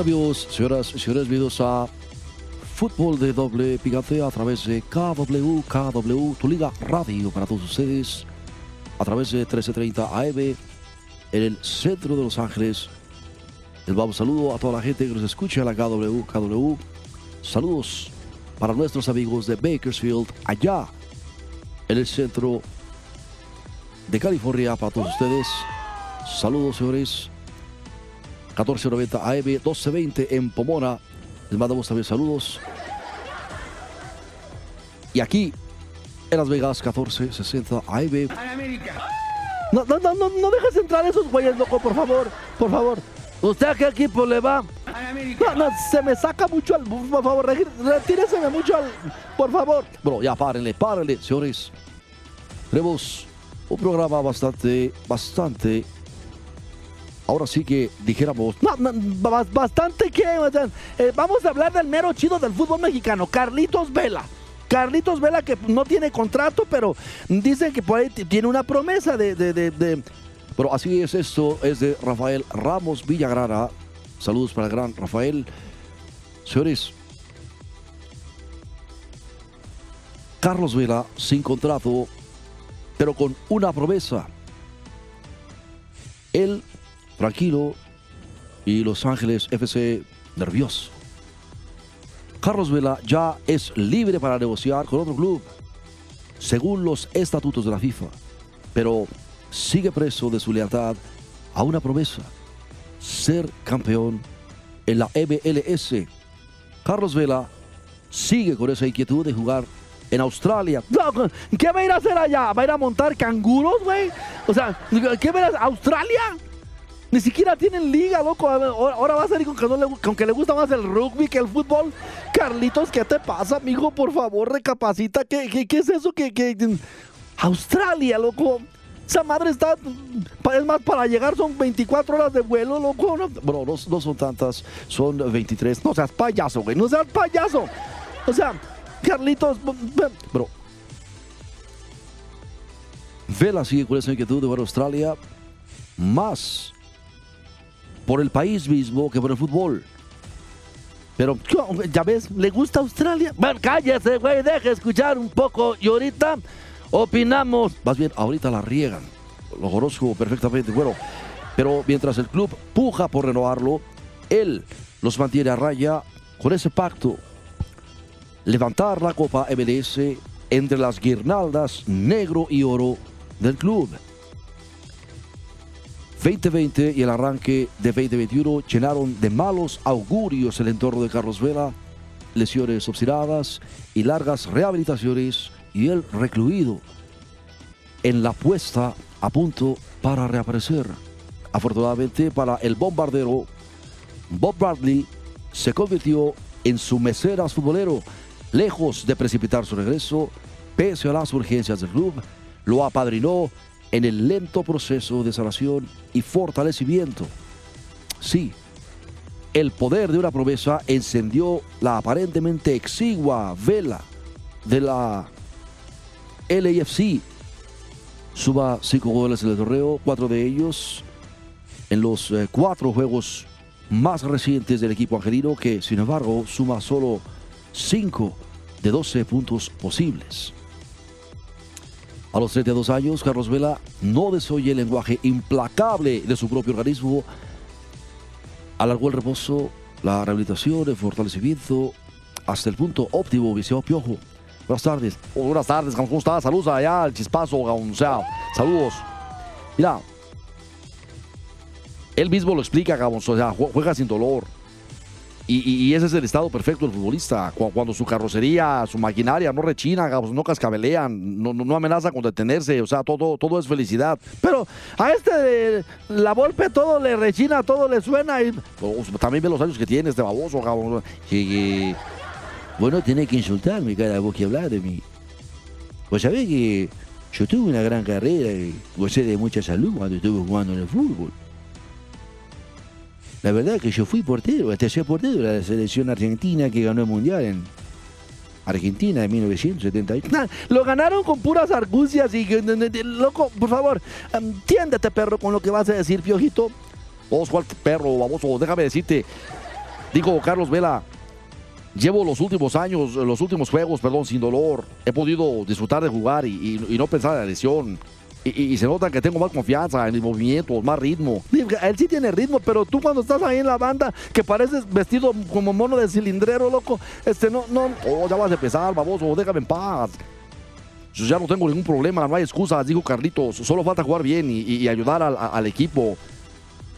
¿Qué tal amigos, señoras y señores? Bienvenidos a Fútbol de Doble Picante a través de KW, KW, tu liga radio para todos ustedes, a través de 1330 AM en el centro de Los Ángeles. Les vamos saludo a toda la gente que nos escucha en la KW, KW. Saludos para nuestros amigos de Bakersfield, allá en el centro de California para todos ustedes. Saludos, señores. 1490 AM, 1220 en Pomona. Les mandamos también saludos. Y aquí, en Las Vegas, 1460 AM. No, no, no, no, no dejes entrar esos güeyes, loco, por favor, por favor. ¿Usted a qué equipo le va? No, no, se me saca mucho al... Por favor, re- retíreseme mucho al... Por favor. Bueno, ya párenle, párenle, señores. Tenemos un programa bastante, bastante. Ahora sí que dijéramos. Bastante que... eh, vamos a hablar del mero chido del fútbol mexicano, Carlitos Vela. Carlitos Vela que no tiene contrato, pero dicen que por ahí tiene una promesa de- Pero así es esto, es de Rafael Ramos Villagrana. Saludos para el gran Rafael. Señores, Carlos Vela sin contrato, pero con una promesa. Él tranquilo y Los Ángeles FC nervioso. Carlos Vela ya es libre para negociar con otro club, según los estatutos de la FIFA, pero sigue preso de su lealtad a una promesa, ser campeón en la MLS. Carlos Vela sigue con esa inquietud de jugar en Australia. ¿Qué va a ir a hacer allá? ¿Va a ir a montar canguros, güey? O sea, ¿qué va a ir a ¿Australia? Ni siquiera tienen liga, loco. Ver, Ahora ahora va a salir con que, no le, con le gusta más el rugby que el fútbol. Carlitos, ¿qué te pasa, amigo? Por favor, recapacita. ¿Qué, qué, qué es eso que, que- Australia, loco? Esa madre está... Es más, para llegar son 24 horas de vuelo, loco. ¿no? Bueno, no, no son tantas, son 23. No seas payaso, güey. No seas payaso. O sea, Carlitos... b- b- Pero Vela sigue con esa inquietud de a Australia más por el país mismo que por el fútbol. Pero Ya ves, le gusta Australia. Bueno, cállese, güey, deje escuchar un poco. Y ahorita opinamos. más bien ahorita la riegan. Lo conozco perfectamente. Bueno, pero mientras el club puja por renovarlo, él los mantiene a raya con ese pacto. Levantar la Copa MLS entre las guirnaldas negro y oro del club. 2020 y el arranque de 2021 llenaron de malos augurios el entorno de Carlos Vela, lesiones obstinadas y largas rehabilitaciones y él recluido en la puesta a punto para reaparecer. Afortunadamente para el bombardero, Bob Bradley se convirtió en su mecenas futbolero. Lejos de precipitar su regreso, pese a las urgencias del club, lo apadrinó en el lento proceso de sanación y fortalecimiento. Sí, el poder de una promesa encendió la aparentemente exigua vela de la LAFC. Suba cinco goles en el torneo, cuatro de ellos en los eh, cuatro juegos más recientes del equipo angelino, que sin embargo suma solo 5 de 12 puntos posibles. A los 32 años, Carlos Vela no desoye el lenguaje implacable de su propio organismo. Alargó el reposo, la rehabilitación, el fortalecimiento, hasta el punto óptimo, Viseo Piojo. Buenas tardes. Oh, buenas tardes, ¿cómo estás? Saludos allá al chispazo, o sea, saludos. Mira, él mismo lo explica, Gabón, o sea, jue- juega sin dolor. Y, ese es el estado perfecto del futbolista. Cuando, su carrocería, su maquinaria no rechina, no cascabelean, no, no, amenaza con detenerse. O sea, todo, todo es felicidad. Pero a este de la golpe todo le rechina, todo le suena. Y... también ve los años que tiene este baboso, cabrón. Que, bueno, tiene que insultarme cada vez que hablar de mí. Pues sabés que yo tuve una gran carrera y gocé de mucha salud cuando estuve jugando en el fútbol. La verdad es que yo fui portero, hasta soy portero de la selección argentina que ganó el mundial en Argentina en 1978. lo ganaron con puras argucias y loco, por favor, entiéndete perro con lo que vas a decir, piojito. Oswald, perro, baboso, déjame decirte, dijo Carlos Vela, llevo los últimos años, los últimos juegos, perdón, sin dolor. He podido disfrutar de jugar y no pensar en la lesión. Y, se nota que tengo más confianza en mis movimientos, más ritmo. Él sí tiene ritmo, pero tú cuando estás ahí en la banda, que pareces vestido como mono de cilindrero, loco, este no, no. Oh, ya vas a empezar, baboso, déjame en paz. Yo ya no tengo ningún problema, no hay excusas, dijo Carlitos. Solo falta jugar bien y, ayudar al, equipo.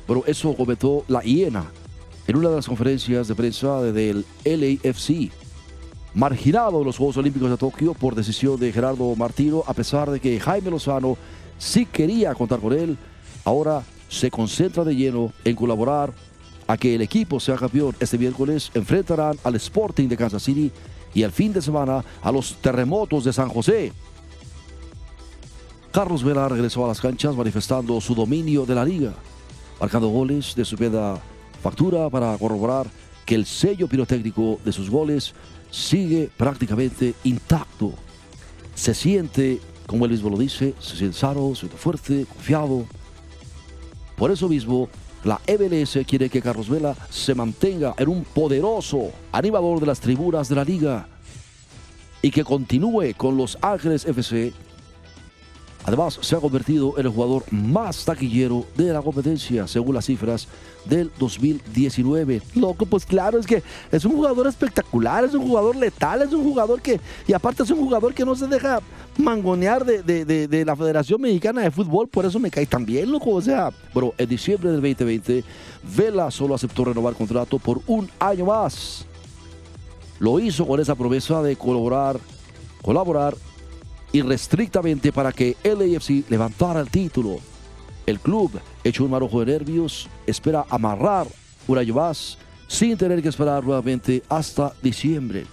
Pero eso comentó la hiena en una de las conferencias de prensa del LAFC marginado de los Juegos Olímpicos de Tokio por decisión de Gerardo Martino, a pesar de que Jaime Lozano sí quería contar con él, ahora se concentra de lleno en colaborar a que el equipo sea campeón. Este miércoles enfrentarán al Sporting de Kansas City y al fin de semana a los Terremotos de San José. Carlos Vela regresó a las canchas manifestando su dominio de la liga, marcando goles de su factura para corroborar que el sello pirotécnico de sus goles sigue prácticamente intacto. Se siente, como él mismo lo dice, se siente sano, se siente fuerte, confiado. Por eso mismo, la MLS quiere que Carlos Vela se mantenga en un poderoso animador de las tribunas de la liga y que continúe con los Ángeles FC Además, se ha convertido en el jugador más taquillero de la competencia, según las cifras del 2019. Loco, pues claro, es que es un jugador espectacular, es un jugador letal, es un jugador que, y aparte es un jugador que no se deja mangonear de, la Federación Mexicana de Fútbol, por eso me cae tan bien, loco. O sea, pero en diciembre del 2020, Vela solo aceptó renovar contrato por un año más. Lo hizo con esa promesa de colaborar, colaborar irrestrictamente para que LAFC levantara el título. El club, hecho un marojo de nervios, espera amarrar más sin tener que esperar nuevamente hasta diciembre.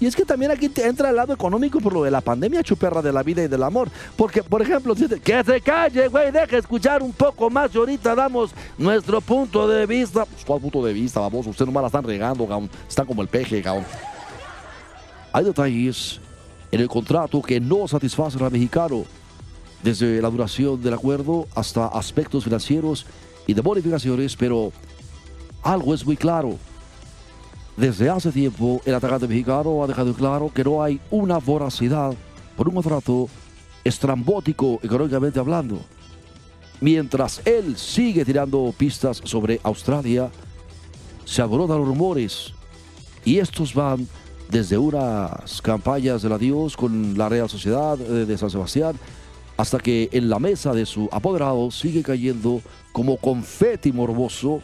Y es que también aquí entra el lado económico por lo de la pandemia chuperra de la vida y del amor. Porque, por ejemplo, que se calle, güey, deje escuchar un poco más y ahorita damos nuestro punto de vista. Pues, ¿Cuál punto de vista, vamos? Ustedes nomás la están regando, cabrón. Están como el peje, cabrón. Hay detalles en el contrato que no satisface al mexicano, desde la duración del acuerdo hasta aspectos financieros y de bonificaciones, pero algo es muy claro. Desde hace tiempo, el atacante mexicano ha dejado claro que no hay una voracidad por un contrato estrambótico económicamente hablando. Mientras él sigue tirando pistas sobre Australia, se alborotan los rumores y estos van desde unas campañas del adiós con la Real Sociedad de San Sebastián hasta que en la mesa de su apoderado sigue cayendo como confeti morboso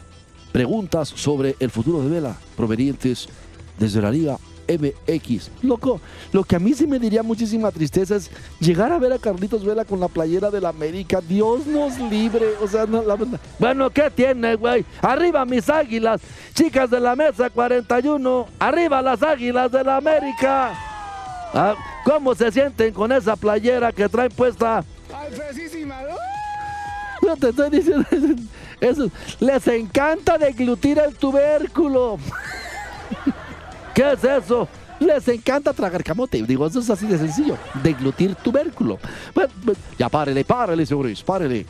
preguntas sobre el futuro de Vela provenientes desde la Liga MX. Loco, lo que a mí sí me diría muchísima tristeza es llegar a ver a Carlitos Vela con la playera del América. Dios nos libre. O sea, no, la verdad. Bueno, ¿qué tiene, güey? Arriba mis águilas. Chicas de la mesa 41. Arriba las águilas de la América. Ah, ¿Cómo se sienten con esa playera que traen puesta? Ay, No te estoy diciendo eso. Les encanta deglutir el tubérculo. ¿Qué es eso? Les encanta tragar camote. Digo, eso es así de sencillo. Deglutir tubérculo. ya párele, párele, señores, párele.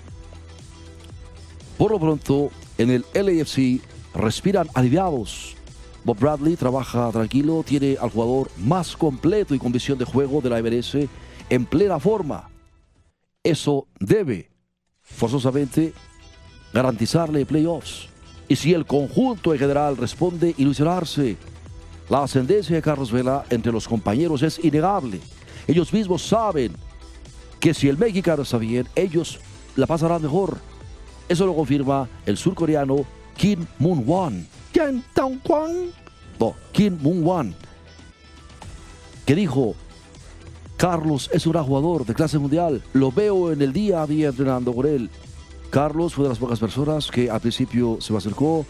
Por lo pronto, en el LAFC respiran aliviados. Bob Bradley trabaja tranquilo, tiene al jugador más completo y con visión de juego de la MLS en plena forma. Eso debe, forzosamente, garantizarle playoffs. Y si el conjunto en general responde, ilusionarse la ascendencia de Carlos Vela entre los compañeros es innegable. Ellos mismos saben que si el mexicano está bien, ellos la pasarán mejor. Eso lo confirma el surcoreano Kim Moon-won. No, Kim Moon-wan, que dijo, Carlos es un gran jugador de clase mundial, lo veo en el día a día entrenando con él. Carlos fue de las pocas personas que al principio se me acercó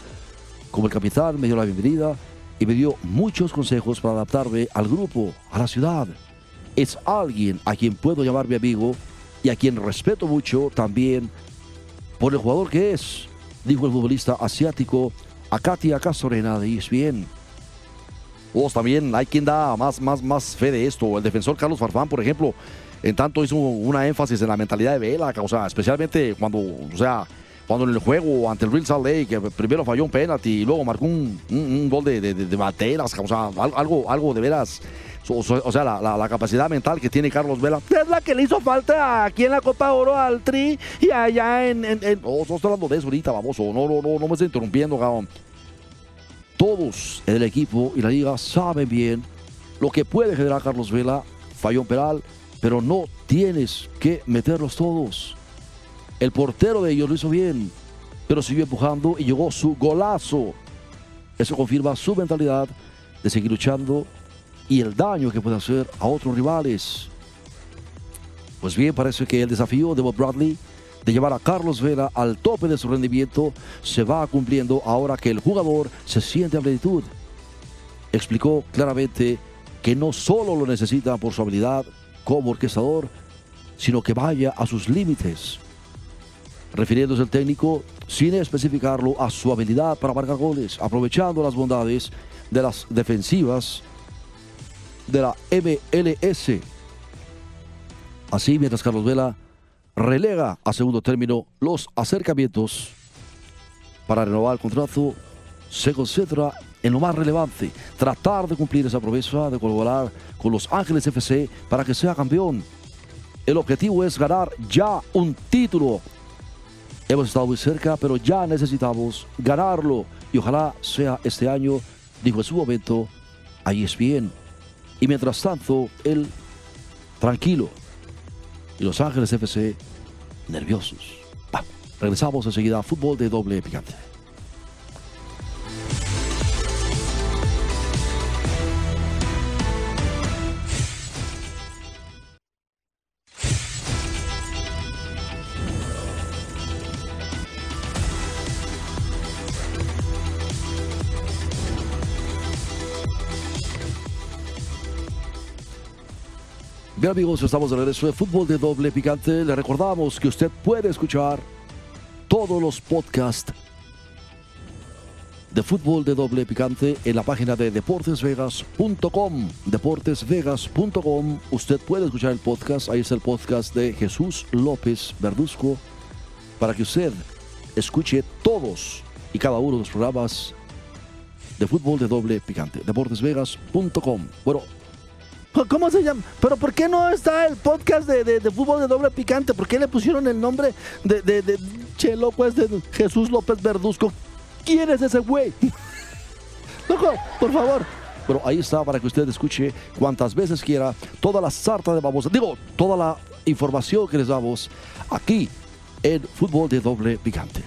como el capitán, me dio la bienvenida y me dio muchos consejos para adaptarme al grupo, a la ciudad. Es alguien a quien puedo llamar mi amigo y a quien respeto mucho también por el jugador que es, dijo el futbolista asiático Akatia Casorena de ESPN. Vos también hay quien da más, más, más fe de esto. El defensor Carlos Farfán, por ejemplo, en tanto hizo una énfasis en la mentalidad de Vela, o sea, especialmente cuando, o sea, cuando en el juego ante el Real Salt Lake primero falló un penalti y luego marcó un, un, gol de, de, bateras, o sea, algo, algo de veras. O, sea, la, capacidad mental que tiene Carlos Vela. Es la que le hizo falta aquí en la Copa Oro al Tri y allá en. en, en... Estoy hablando de eso ahorita, vamos. No, no, no, no me estoy interrumpiendo, cabrón. Todos en el equipo y la liga saben bien lo que puede generar Carlos Vela, Fallón Peral, pero no tienes que meterlos todos. El portero de ellos lo hizo bien, pero siguió empujando y llegó su golazo. Eso confirma su mentalidad de seguir luchando y el daño que puede hacer a otros rivales. Pues bien, parece que el desafío de Bob Bradley de llevar a Carlos Vela al tope de su rendimiento se va cumpliendo ahora que el jugador se siente a plenitud. Explicó claramente que no solo lo necesita por su habilidad como orquestador, sino que vaya a sus límites refiriéndose el técnico sin especificarlo a su habilidad para marcar goles, aprovechando las bondades de las defensivas de la MLS. Así, mientras Carlos Vela relega a segundo término los acercamientos para renovar el contrato, se concentra en lo más relevante, tratar de cumplir esa promesa de colaborar con los Ángeles FC para que sea campeón. El objetivo es ganar ya un título Hemos estado muy cerca, pero ya necesitamos ganarlo. Y ojalá sea este año, dijo en su momento ahí es bien. Y mientras tanto, él tranquilo. Y Los Ángeles FC nerviosos. regresamos enseguida a fútbol de doble picante. Bien amigos, estamos de regreso de Fútbol de Doble Picante. Le recordamos que usted puede escuchar todos los podcasts de Fútbol de Doble Picante en la página de deportesvegas.com. Deportesvegas.com. Usted puede escuchar el podcast. Ahí está el podcast de Jesús López Verduzco para que usted escuche todos y cada uno de los programas de Fútbol de Doble Picante. Deportesvegas.com. Bueno, ¿Cómo se llama? ¿Pero por qué no está el podcast de, fútbol de doble picante? ¿Por qué le pusieron el nombre de, de, de pues, de Jesús López Verduzco? ¿Quién es ese güey? Loco, por favor. Pero ahí está para que usted escuche cuantas veces quiera toda la sarta de babosa. Digo, toda la información que les damos aquí en Fútbol de Doble Picante.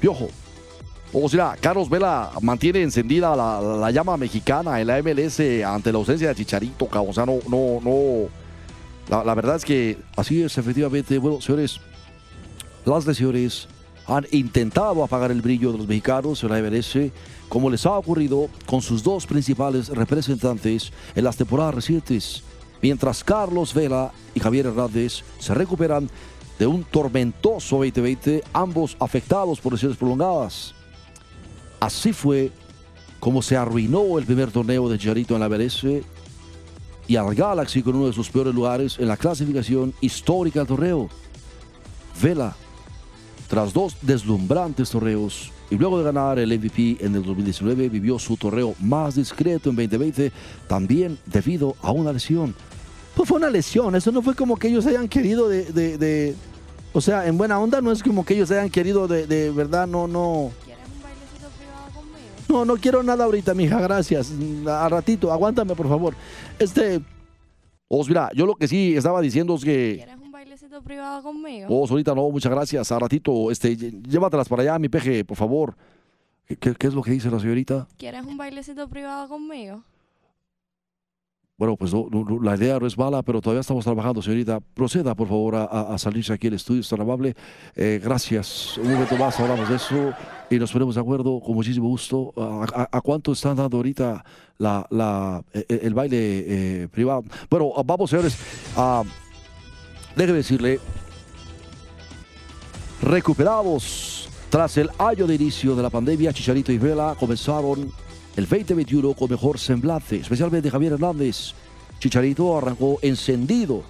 Piojo, o sea, Carlos Vela mantiene encendida la, llama mexicana en la MLS ante la ausencia de Chicharito. O sea, no, no, no. La, verdad es que así es, efectivamente. Bueno, señores, las lesiones han intentado apagar el brillo de los mexicanos en la MLS, como les ha ocurrido con sus dos principales representantes en las temporadas recientes, mientras Carlos Vela y Javier Hernández se recuperan de un tormentoso 2020, ambos afectados por lesiones prolongadas. Así fue como se arruinó el primer torneo de Chicharito en la MLS y al Galaxy con uno de sus peores lugares en la clasificación histórica del torneo. Vela, tras dos deslumbrantes torneos y luego de ganar el MVP en el 2019, vivió su torneo más discreto en 2020, también debido a una lesión. Pues fue una lesión, eso no fue como que ellos hayan querido de, o sea, en buena onda no es como que ellos hayan querido de verdad, no, no. No, no quiero nada ahorita, mija, gracias. A ratito, aguántame, por favor. Este. Os, mira, yo lo que sí estaba diciendo es que. ¿Quieres un bailecito privado conmigo? Os, ahorita no, muchas gracias. A ratito, este, llévatelas para allá, mi peje, por favor. ¿Qué, qué es lo que dice la señorita? ¿Quieres un bailecito privado conmigo? Bueno, pues no- no- la idea no es mala, pero todavía estamos trabajando, señorita. Proceda, por favor, a, a- a salirse aquí del estudio, es tan amable. Eh, gracias. Un momento más hablamos de eso y nos ponemos de acuerdo con muchísimo gusto. ¿A, a- a cuánto están dando ahorita eh, eh, el baile eh, privado? Bueno, ah, vamos, señores. Ah, déjeme decirle, recuperados tras el año de inicio de la pandemia, Chicharito y Vela comenzaron el 2021 con mejor semblante, especialmente Javier Hernández. Chicharito arrancó encendido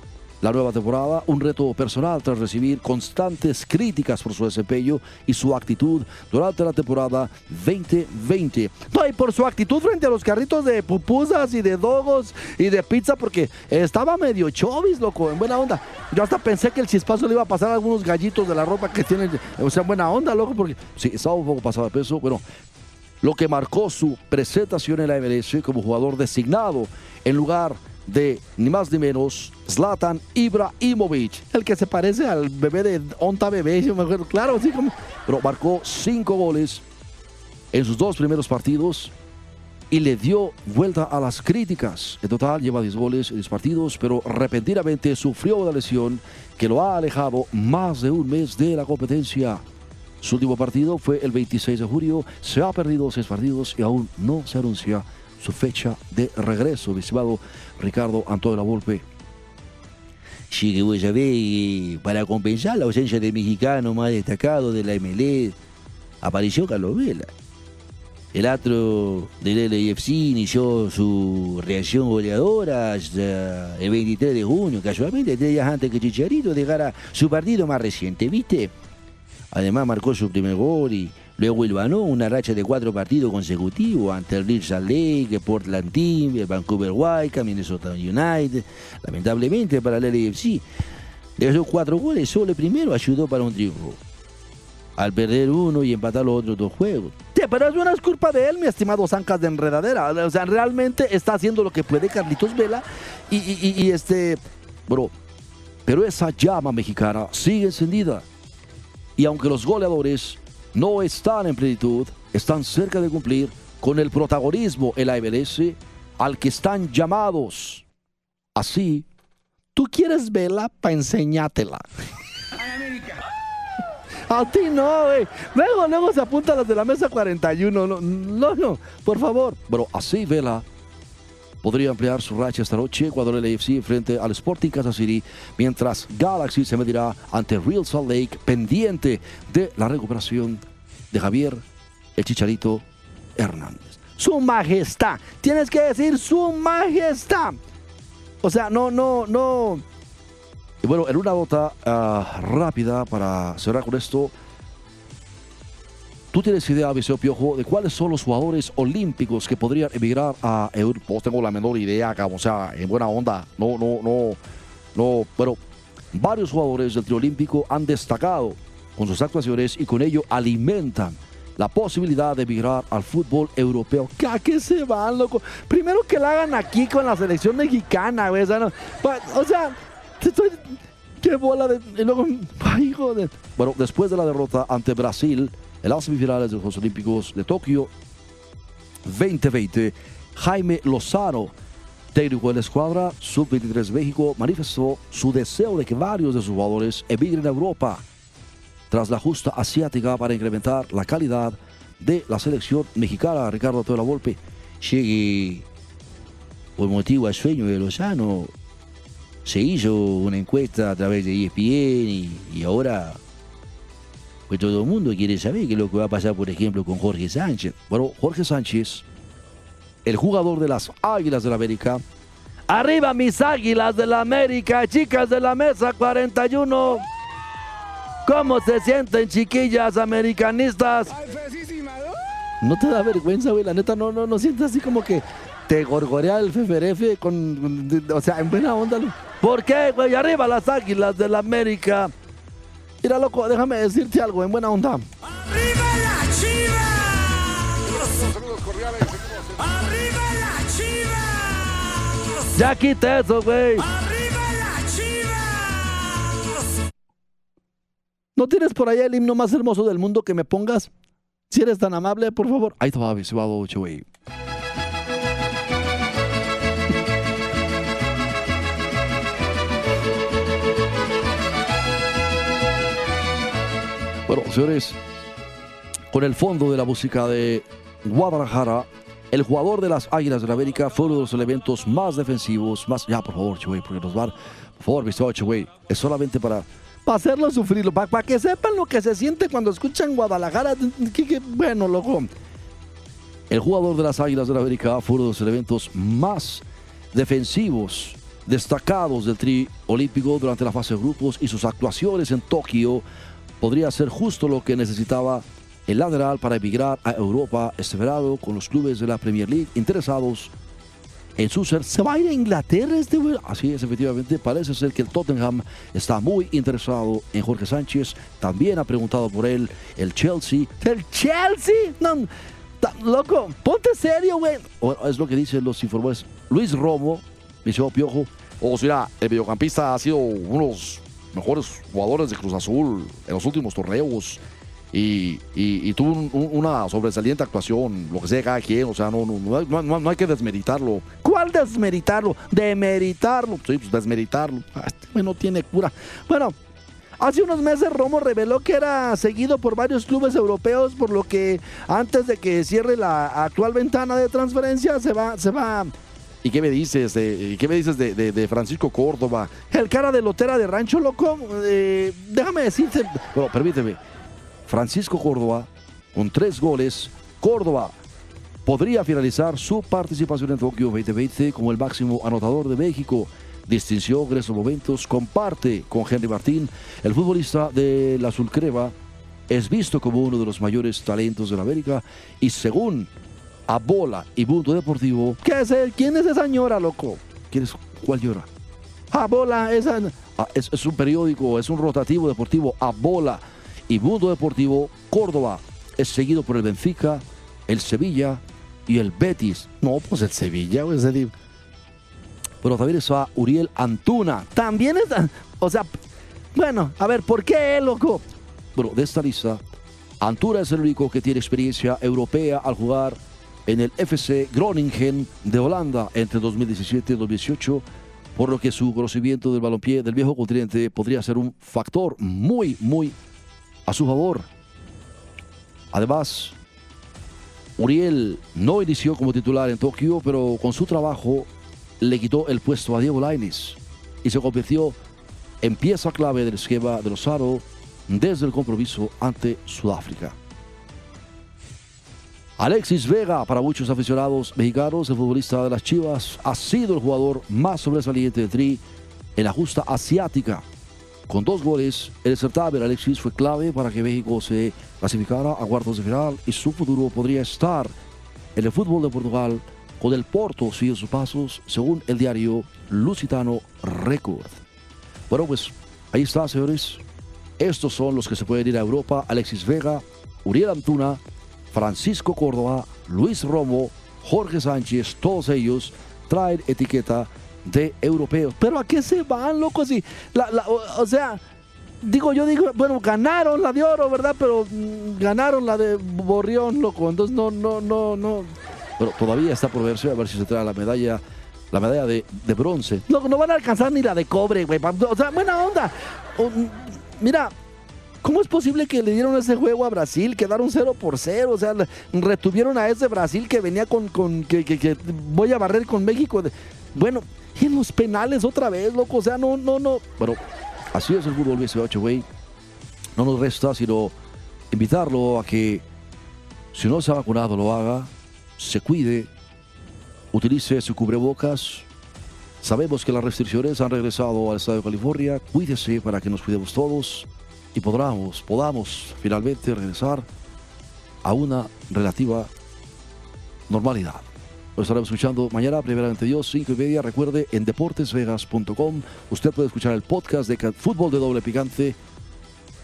la nueva temporada, un reto personal tras recibir constantes críticas por su desempeño y su actitud durante la temporada 2020. No, y por su actitud frente a los carritos de pupusas y de dogos y de pizza, porque estaba medio chovis, loco, en buena onda. Yo hasta pensé que el chispazo le iba a pasar a algunos gallitos de la ropa que tienen, o sea, en buena onda, loco, porque Sí, estaba un poco pasado de peso. Bueno, lo que marcó su presentación en la MLS como jugador designado en lugar de ni más ni menos Zlatan Ibrahimovic. el que se parece al bebé de Onta Bebé, yo me acuerdo, claro, así como... Pero marcó cinco goles en sus dos primeros partidos y le dio vuelta a las críticas. En total lleva 10 goles en 10 partidos, pero repentinamente sufrió una lesión que lo ha alejado más de un mes de la competencia. Su último partido fue el 26 de julio, se ha perdido seis partidos y aún no se anuncia su fecha de regreso, mi estimado Ricardo Antonio Lavolpe. Sí, que vos para compensar la ausencia del mexicano más destacado de la MLS, apareció Carlos Vela. El astro del LAFC inició su reacción goleadora el 23 de junio, casualmente tres días antes que Chicharito dejara su partido más reciente, ¿viste? Además marcó su primer gol y luego ganó una racha de cuatro partidos consecutivos ante el Real Salt Lake, Portland Team, Vancouver Wildcats, Minnesota United. Lamentablemente para el LAFC, de esos cuatro goles, solo el primero ayudó para un triunfo. Al perder uno y empatar los otros dos juegos. Sí, pero eso no es culpa de él, mi estimado Zancas de Enredadera. O sea, realmente está haciendo lo que puede Carlitos Vela y este... Bro, pero esa llama mexicana sigue encendida. Y aunque los goleadores no están en plenitud, están cerca de cumplir con el protagonismo en la MLS al que están llamados. Así, Tú quieres Vela para enseñátela. A ti no, güey. Luego, luego se apuntan las de la mesa 41. No, no, no, por favor. pero así Vela podría ampliar su racha esta noche cuando el AFC enfrente al Sporting Kansas City, mientras Galaxy se medirá ante Real Salt Lake pendiente de la recuperación de Javier el Chicharito Hernández. Su majestad. Tienes que decir su majestad. O sea, no, no, no. Y bueno, en una nota ah, rápida para cerrar con esto, ¿tú tienes idea, Viseo Piojo, de cuáles son los jugadores olímpicos que podrían emigrar a Europa? Pues tengo la menor idea, o sea, en buena onda, no, no, no, no, pero varios jugadores del trío olímpico han destacado con sus actuaciones y con ello alimentan la posibilidad de emigrar al fútbol europeo. ¿Que ¿A qué se van, loco? Primero que la hagan aquí con la selección mexicana, güey. O sea, estoy. Qué bola de. y. Bueno, después de la derrota ante Brasil en las semifinales de los Olímpicos de Tokio 2020, Jaime Lozano, técnico de la escuadra Sub-23 México, manifestó su deseo de que varios de sus jugadores emigren a Europa tras la justa asiática para incrementar la calidad de la selección mexicana. Ricardo Tola Volpe. Llegue por motivo al sueño de Lozano. Se hizo una encuesta a través de ESPN y ahora pues todo el mundo quiere saber qué es lo que va a pasar, por ejemplo, con Jorge Sánchez. Bueno, Jorge Sánchez, el jugador de las Águilas del América, Arriba mis águilas de la América, chicas de la mesa 41. ¿Cómo se sienten, chiquillas americanistas? ¿No te da vergüenza, güey? La neta, no, no, no sientes así como que te gorgorea el feferefe con, o sea, en buena onda. lo- ¿Por qué, güey? Arriba las águilas de la América. Mira, loco, déjame decirte algo, en buena onda. ¡Arriba la chiva! Saludos cordiales. ¡Arriba la chiva! Ya quita eso, güey. ¡Arriba la chiva! ¿No tienes por allá el himno más hermoso del mundo que me pongas? Si eres tan amable, por favor. Ahí te va, mi Bueno, señores, con el fondo de la música de Guadalajara, el jugador de las Águilas de la América fue uno de los elementos más defensivos, más... Ya, por favor, Chuey, porque nos van... Por favor, mi estimado Chuey, es solamente para... Para hacerlo sufrirlo, para, que sepan lo que se siente cuando escuchan Guadalajara. Bueno, loco. El jugador de las Águilas de la América fue uno de los elementos más defensivos destacados del tri olímpico durante la fase de grupos y sus actuaciones en Tokio podría ser justo lo que necesitaba el lateral para emigrar a Europa este verano con los clubes de la Premier League interesados en su ser. ¿Se va a ir a Inglaterra este verano? Así es, efectivamente. Parece ser que el Tottenham está muy interesado en Jorge Sánchez. También ha preguntado por él el Chelsea. ¿El Chelsea? No, loco, ponte serio, güey. Es lo que dicen los informadores. Luis Romo, mi Piojo. O sea, el mediocampista ha sido uno de los mejores jugadores de Cruz Azul en los últimos torneos. Y, y- y tuvo un- un- una sobresaliente actuación, lo que sea cada quien, o sea, no, no, no no- no- hay que desmeritarlo. ¿Cuál desmeritarlo? Demeritarlo. Sí, pues desmeritarlo. Ah, Este no tiene cura. Bueno, hace unos meses Romo reveló que era seguido por varios clubes europeos, por lo que antes de que cierre la actual ventana de transferencia se va, se va ¿Y qué me dices de, y qué me dices de, Francisco Córdoba? el cara de lotera de rancho, loco. Eh, déjame decirte, Bueno, permíteme. Francisco Córdoba, con tres goles, Córdoba podría finalizar su participación en Tokio 2020 como el máximo anotador de México. Distinción en estos momentos, comparte con Henry Martín, el futbolista de la Azulcrema, es visto como uno de los mayores talentos de la América y según Abola y Mundo Deportivo, ¿qué es él? ¿Quién es esa señora, loco? ¿quién es cuál llora? Ah, bola, esa. Ah, es, es un periódico, es un rotativo deportivo, Abola y Mundo Deportivo, Córdoba, es seguido por el Benfica, el Sevilla y el Betis. No, pues el Sevilla, güey, di- Pero también está Uriel Antuna. También es. O sea, bueno, a ver, ¿por qué loco? Bueno, de esta lista, Antuna es el único que tiene experiencia europea al jugar en el FC Groningen de Holanda entre 2017 y 2018, por lo que su conocimiento del balompié del viejo continente podría ser un factor muy, muy a su favor. Además, Uriel no inició como titular en Tokio, pero con su trabajo le quitó el puesto a Diego Lainez y se convirtió en pieza clave del esquema de los Aro desde el compromiso ante Sudáfrica. Alexis Vega, para muchos aficionados mexicanos, el futbolista de las Chivas, ha sido el jugador más sobresaliente del Tri en la justa asiática. Con dos goles, el certamen Alexis fue clave para que México se clasificara a cuartos de final y su futuro podría estar en el fútbol de Portugal con el Porto sigue sus pasos, según el diario Lusitano Record. Bueno, pues ahí está, señores. Estos son los que se pueden ir a Europa. Alexis Vega, Uriel Antuna, Francisco Córdoba, Luis Romo, Jorge Sánchez, todos ellos traen etiqueta de europeos. ¿Pero a qué se van, loco? Si la, la- o, sea, digo, yo digo, bueno, ganaron la de oro, ¿verdad? Pero mm, ganaron la de Borrión, loco. Entonces, no, no, no, no. Pero todavía está por verse a ver si se trae la medalla, la medalla de, bronce. Loco, no van a alcanzar ni la de cobre, güey. O sea, buena onda. Mm, mira, ¿cómo es posible que le dieron ese juego a Brasil? Quedaron 0 por 0. O sea, retuvieron a ese Brasil que venía con, con que, que- que voy a barrer con México. Bueno, y en los penales otra vez, loco. O sea, no, no, no. Bueno, así es el fútbol 18, güey. No nos resta sino invitarlo a que, si no se ha vacunado, lo haga, se cuide, utilice su cubrebocas. Sabemos que las restricciones han regresado al estado de California. Cuídese para que nos cuidemos todos y podamos, podamos finalmente regresar a una relativa normalidad. Lo estaremos escuchando mañana, primeramente Dios, 5 y media. Recuerde, en deportesvegas.com usted puede escuchar el podcast de Fútbol de Doble Picante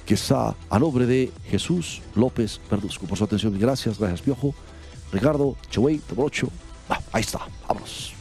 que está a nombre de Jesús López Verduzco. Por su atención, gracias, gracias Piojo, Ricardo, Chewey, Tobrocho. Ah, ahí está, vámonos.